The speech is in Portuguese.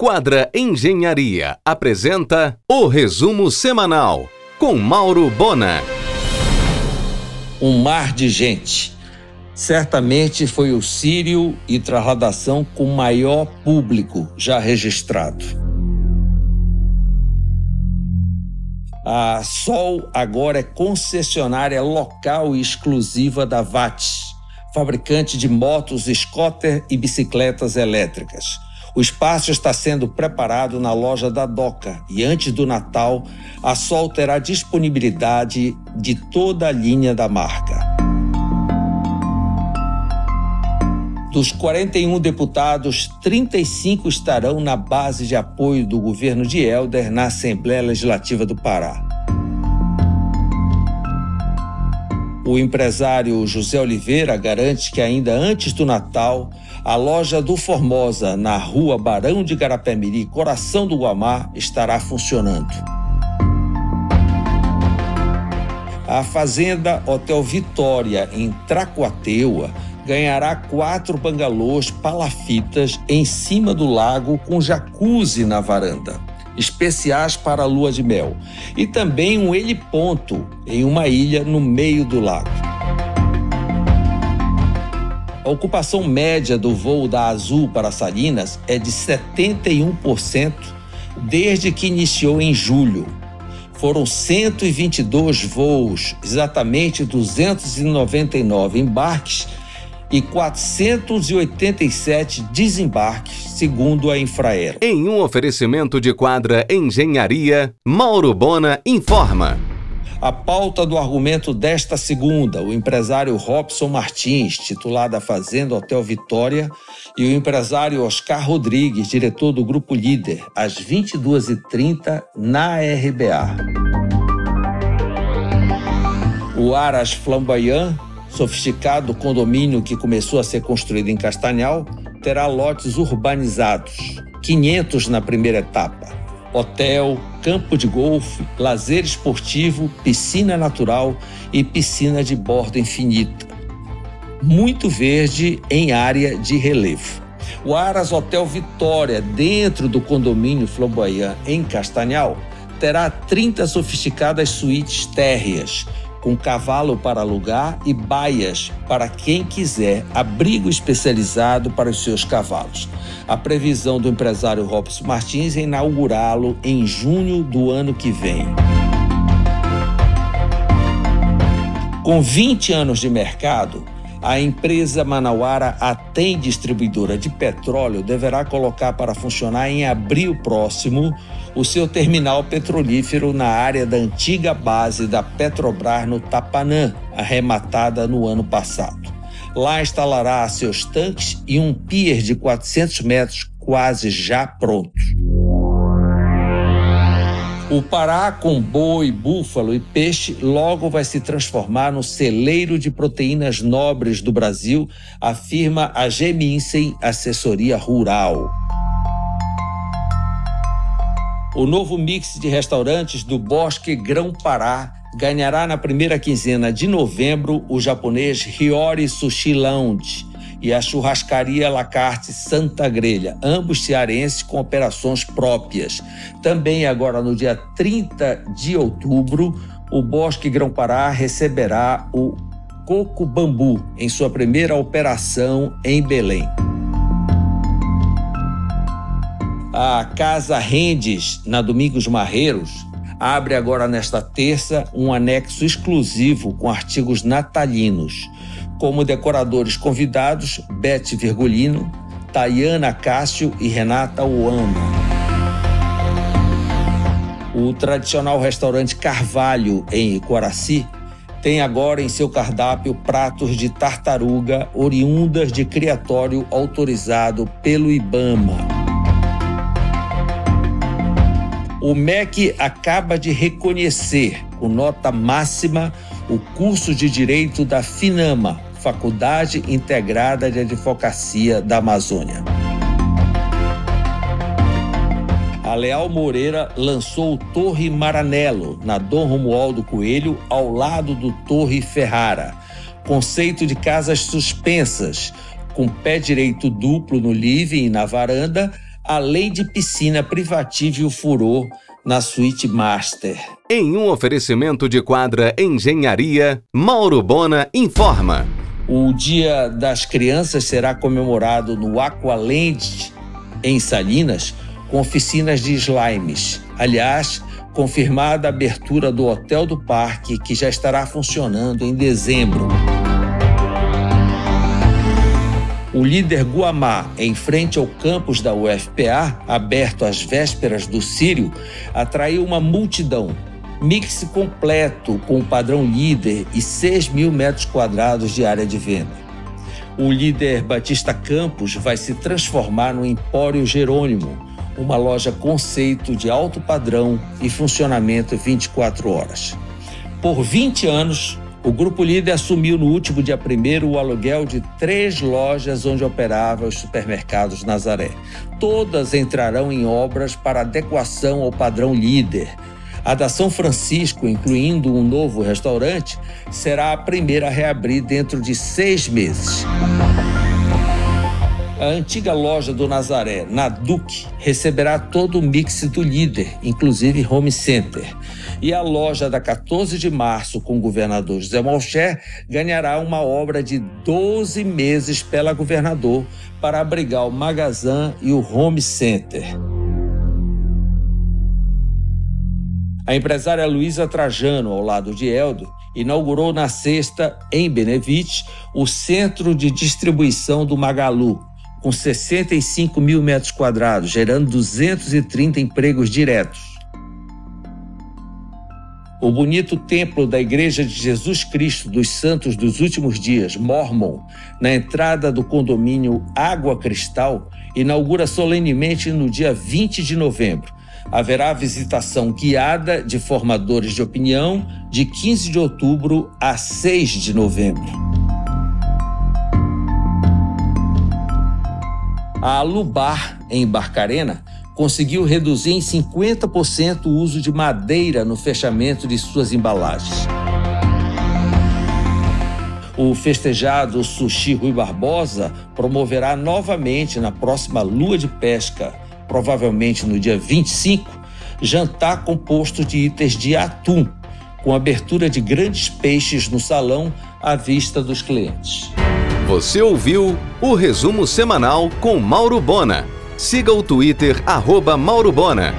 Quadra Engenharia apresenta o resumo semanal com Mauro Bona. Um mar de gente. Certamente foi o Sírio e trasladação com maior público já registrado. A Sol agora é concessionária local e exclusiva da VAT, fabricante de motos scooter e bicicletas elétricas. O espaço está sendo preparado na loja da Doca e antes do Natal, a Sol terá disponibilidade de toda a linha da marca. Dos 41 deputados, 35 estarão na base de apoio do governo de Helder na Assembleia Legislativa do Pará. O empresário José Oliveira garante que ainda antes do Natal, a loja do Formosa, na rua Barão de Garapé-Miri, coração do Guamá, estará funcionando. A fazenda Hotel Vitória, em Tracuateua, ganhará quatro bangalôs palafitas em cima do lago com jacuzzi na varanda, especiais para a lua de mel, e também um heliponto em uma ilha no meio do lago. A ocupação média do voo da Azul para Salinas é de 71% desde que iniciou em julho. Foram 122 voos, exatamente 299 embarques e 487 desembarques, segundo a Infraero. Em um oferecimento de quadra Engenharia, Mauro Bona informa. A pauta do argumento desta segunda, o empresário Robson Martins, titular da Fazenda Hotel Vitória, e o empresário Oscar Rodrigues, diretor do Grupo Líder, às 22h30 na RBA. O Aras Flamboyant sofisticado condomínio que começou a ser construído em Castanhal terá lotes urbanizados, 500 na primeira etapa. Hotel, campo de golfe, lazer esportivo, piscina natural e piscina de borda infinita. Muito verde em área de relevo. O Aras Hotel Vitória, dentro do condomínio Flamboyant em Castanhal, terá 30 sofisticadas suítes térreas, com cavalo para alugar e baias para quem quiser abrigo especializado para os seus cavalos. A previsão do empresário Robson Martins é inaugurá-lo em junho do ano que vem. Com 20 anos de mercado, a empresa manauara Atem Distribuidora de Petróleo deverá colocar para funcionar em abril próximo o seu terminal petrolífero na área da antiga base da Petrobras no Tapanã, arrematada no ano passado. Lá instalará seus tanques e um pier de 400 metros quase já prontos. O Pará com boi, búfalo e peixe logo vai se transformar no celeiro de proteínas nobres do Brasil, afirma a Geminsen Assessoria Rural. O novo mix de restaurantes do Bosque Grão Pará ganhará na primeira quinzena de novembro o japonês Hiyori Sushi Lounge e a churrascaria Lacarte Santa Grelha, ambos cearenses com operações próprias. Também agora no dia 30 de outubro, o Bosque Grão-Pará receberá o Coco Bambu em sua primeira operação em Belém. A Casa Rendes, na Domingos Marreiros, abre agora nesta terça um anexo exclusivo com artigos natalinos como decoradores convidados Beth Virgulino, Tayana Cássio e Renata Oama. O tradicional restaurante Carvalho, em Icoraci, tem agora em seu cardápio pratos de tartaruga oriundas de criatório autorizado pelo IBAMA. O MEC acaba de reconhecer, com nota máxima, o curso de Direito da FINAMA, Faculdade Integrada de Advocacia da Amazônia. A Leal Moreira lançou o Torre Maranello, na Dom Romualdo Coelho, ao lado do Torre Ferrara. Conceito de casas suspensas, com pé direito duplo no living e na varanda, além de piscina privativa e o furor na suíte master. Em um oferecimento de quadra Engenharia, Mauro Bona informa. O Dia das Crianças será comemorado no Aqualand, em Salinas, com oficinas de slimes. Aliás, confirmada a abertura do Hotel do Parque, que já estará funcionando em dezembro. O líder Guamá, em frente ao campus da UFPA, aberto às vésperas do Sírio, atraiu uma multidão. Mix completo com o padrão líder e 6 mil metros quadrados de área de venda. O líder Batista Campos vai se transformar no Empório Jerônimo, uma loja conceito de alto padrão e funcionamento 24 horas. Por 20 anos, o Grupo Líder assumiu no último dia 1 o aluguel de três lojas onde operava os supermercados Nazaré. Todas entrarão em obras para adequação ao padrão líder. A da São Francisco, incluindo um novo restaurante, será a primeira a reabrir dentro de seis meses. A antiga loja do Nazaré, na Duque, receberá todo o mix do líder, inclusive home center. E a loja da 14 de março, com o governador José Malcher, ganhará uma obra de 12 meses pela governador para abrigar o Magazan e o home center. A empresária Luísa Trajano, ao lado de Eldo, inaugurou na sexta, em Benevite, o centro de distribuição do Magalu, com 65 mil metros quadrados, gerando 230 empregos diretos. O bonito templo da Igreja de Jesus Cristo dos Santos dos Últimos Dias, Mormon, na entrada do condomínio Água Cristal, inaugura solenemente no dia 20 de novembro. Haverá visitação guiada de formadores de opinião de 15 de outubro a 6 de novembro. A Alubar, em Barcarena, conseguiu reduzir em 50% o uso de madeira no fechamento de suas embalagens. O festejado Sushi Rui Barbosa promoverá novamente na próxima lua de pesca, provavelmente no dia 25, jantar composto de itens de atum, com abertura de grandes peixes no salão à vista dos clientes. Você ouviu o resumo semanal com Mauro Bona. Siga o Twitter, arroba Mauro Bona.